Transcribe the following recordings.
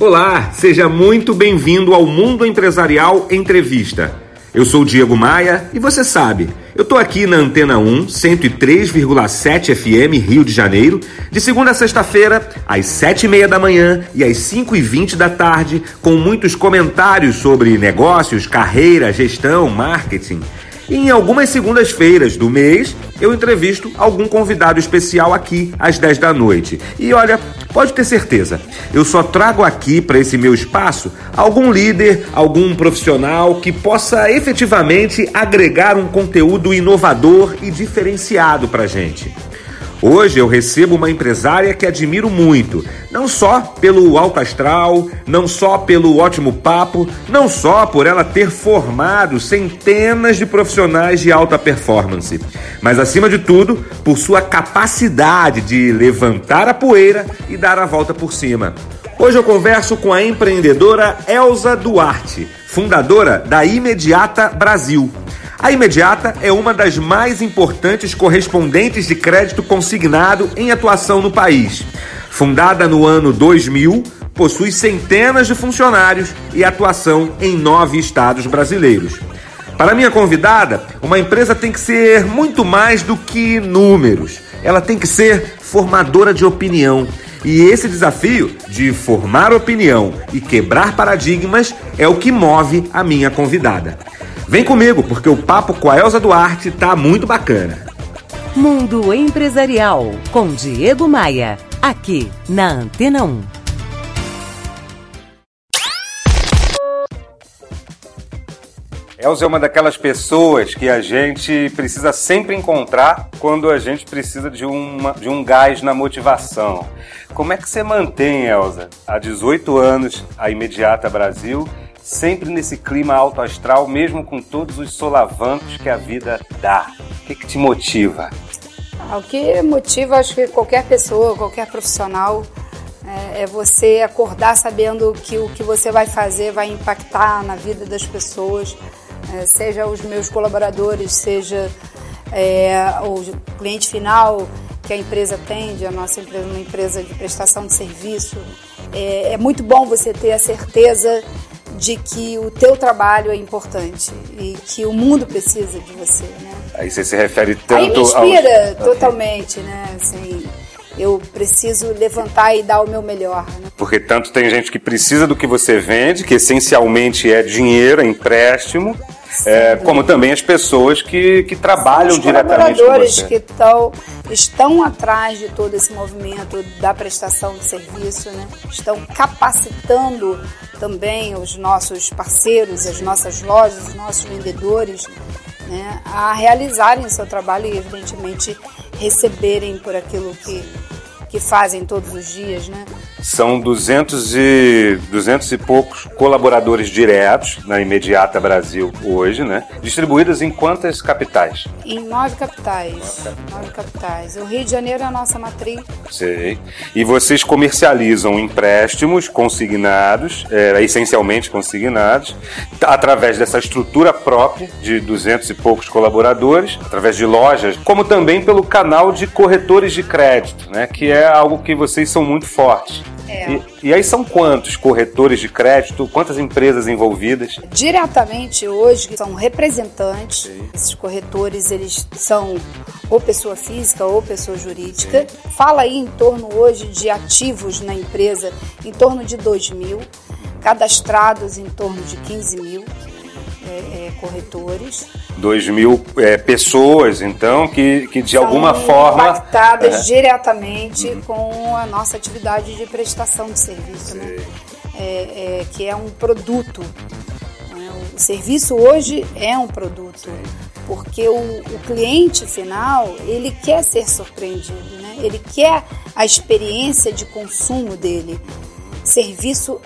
Olá, seja muito bem-vindo ao Mundo Empresarial Entrevista. Eu sou Diego Maia e você sabe, eu tô aqui na Antena 1, 103,7 FM, Rio de Janeiro, de segunda a sexta-feira, às sete e meia da manhã e às cinco e vinte da tarde, com muitos comentários sobre negócios, carreira, gestão, marketing. E em algumas segundas-feiras do mês, eu entrevisto algum convidado especial aqui às 10 da noite. E olha, pode ter certeza, eu só trago aqui para esse meu espaço algum líder, algum profissional que possa efetivamente agregar um conteúdo inovador e diferenciado para gente. Hoje eu recebo uma empresária que admiro muito, não só pelo alto astral, não só pelo ótimo papo, não só por ela ter formado centenas de profissionais de alta performance, mas acima de tudo, por sua capacidade de levantar a poeira e dar a volta por cima. Hoje eu converso com a empreendedora Elza Duarte, fundadora da Imediata Brasil. A Imediata é uma das mais importantes correspondentes de crédito consignado em atuação no país. Fundada no ano 2000, possui centenas de funcionários e atuação em nove estados brasileiros. Para minha convidada, uma empresa tem que ser muito mais do que números. Ela tem que ser formadora de opinião. E esse desafio de formar opinião e quebrar paradigmas é o que move a minha convidada. Vem comigo, porque o papo com a Elza Duarte tá muito bacana. Mundo Empresarial, com Diego Maia, aqui na Antena 1. Elza é uma daquelas pessoas que a gente precisa sempre encontrar quando a gente precisa de, uma, de um gás na motivação. Como é que você mantém, Elza, há 18 anos, a Imediata Brasil sempre nesse clima alto astral, mesmo com todos os solavancos que a vida dá? O que, que te motiva? Ah, o que motiva, acho que qualquer pessoa, qualquer profissional, é, é, você acordar sabendo que o que você vai fazer vai impactar na vida das pessoas, é, seja os meus colaboradores, seja é, o cliente final que a empresa atende, a nossa empresa é uma empresa de prestação de serviço. É, é muito bom você ter a certeza de que o teu trabalho é importante e que o mundo precisa de você, né? Aí você se refere tanto Aí me inspira totalmente, né? Assim, eu preciso levantar e dar o meu melhor. Né? Porque tanto tem gente que precisa do que você vende, que essencialmente é dinheiro, é empréstimo, é, como também as pessoas que, que trabalham Os diretamente com você. que tão, estão atrás de todo esse movimento da prestação de serviço, né? estão capacitando também os nossos parceiros, as nossas lojas, os nossos vendedores né, a realizarem o seu trabalho e, evidentemente, receberem por aquilo que, que fazem todos os dias, né? São 200 e, 200 e poucos colaboradores diretos na Imediata Brasil hoje, né? Distribuídos em quantas capitais? Em nove capitais. Nove capitais. O Rio de Janeiro é a nossa matriz. Sei. E vocês comercializam empréstimos consignados, é, essencialmente consignados, através dessa estrutura própria de 200 e poucos colaboradores, através de lojas, como também pelo canal de corretores de crédito, né? Que é algo que vocês são muito fortes. É. E, e, aí são quantos corretores de crédito, quantas empresas envolvidas? Diretamente hoje são representantes. Sim. Esses corretores eles são ou pessoa física ou pessoa jurídica. Sim. Fala aí em torno hoje de ativos na empresa em torno de 2 mil, cadastrados em torno de 15 mil é, é, corretores. 2 mil é, pessoas, então, que, que de São alguma forma. impactadas é. diretamente uhum. com a nossa atividade de prestação de serviço, né? É, que é um produto. Né? O serviço hoje é um produto. Porque o, o, cliente final, ele quer ser surpreendido, né? ele quer a experiência de consumo dele. Serviço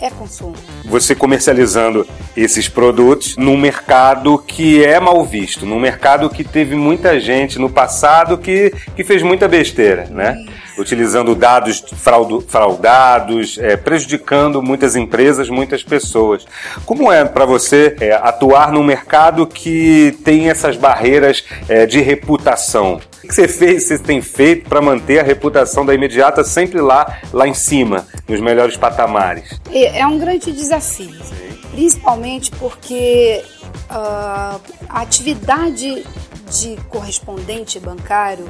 é consumo. Você comercializando esses produtos num mercado que é mal visto, num mercado que teve muita gente no passado que, que fez muita besteira, né? Utilizando dados fraudados, é, prejudicando muitas empresas, muitas pessoas. Como é para você é, atuar num mercado que tem essas barreiras é, de reputação? O que você fez, você tem feito para manter a reputação da imediata sempre lá, lá em cima, nos melhores patamares? É um grande desafio, principalmente porque uh, a atividade de correspondente bancário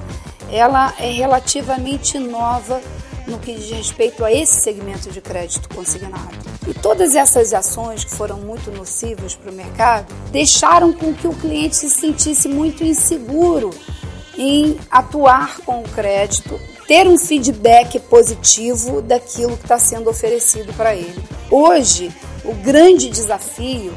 ela é relativamente nova no que diz respeito a esse segmento de crédito consignado. E todas essas ações que foram muito nocivas para o mercado deixaram com que o cliente se sentisse muito inseguro em atuar com o crédito, ter um feedback positivo daquilo que está sendo oferecido para ele. Hoje, o grande desafio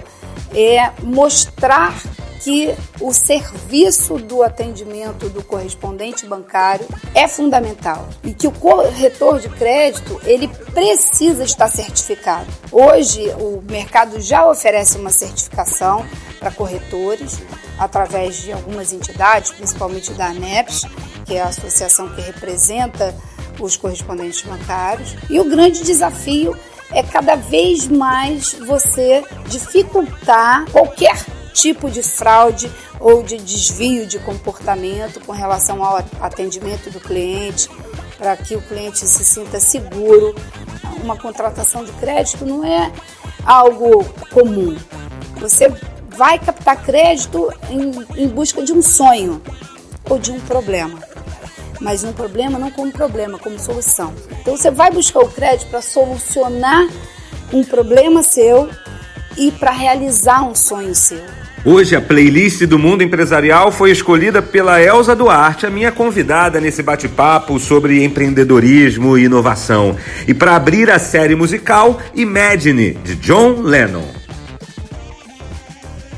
é mostrar que o serviço do atendimento do correspondente bancário é fundamental e que o corretor de crédito ele precisa estar certificado. Hoje o mercado já oferece uma certificação para corretores através de algumas entidades, principalmente da ANEPS, que é a associação que representa os correspondentes bancários. E o grande desafio é cada vez mais você dificultar qualquer tipo de fraude ou de desvio de comportamento com relação ao atendimento do cliente, para que o cliente se sinta seguro. Uma contratação de crédito não é algo comum. Você vai captar crédito em, em busca de um sonho ou de um problema. Mas um problema não como problema, como solução. Então você vai buscar o crédito para solucionar um problema seu e para realizar um sonho seu. Hoje a playlist do Mundo Empresarial foi escolhida pela Elza Duarte, a minha convidada nesse bate-papo sobre empreendedorismo e inovação. E para abrir a série musical, Imagine, de John Lennon.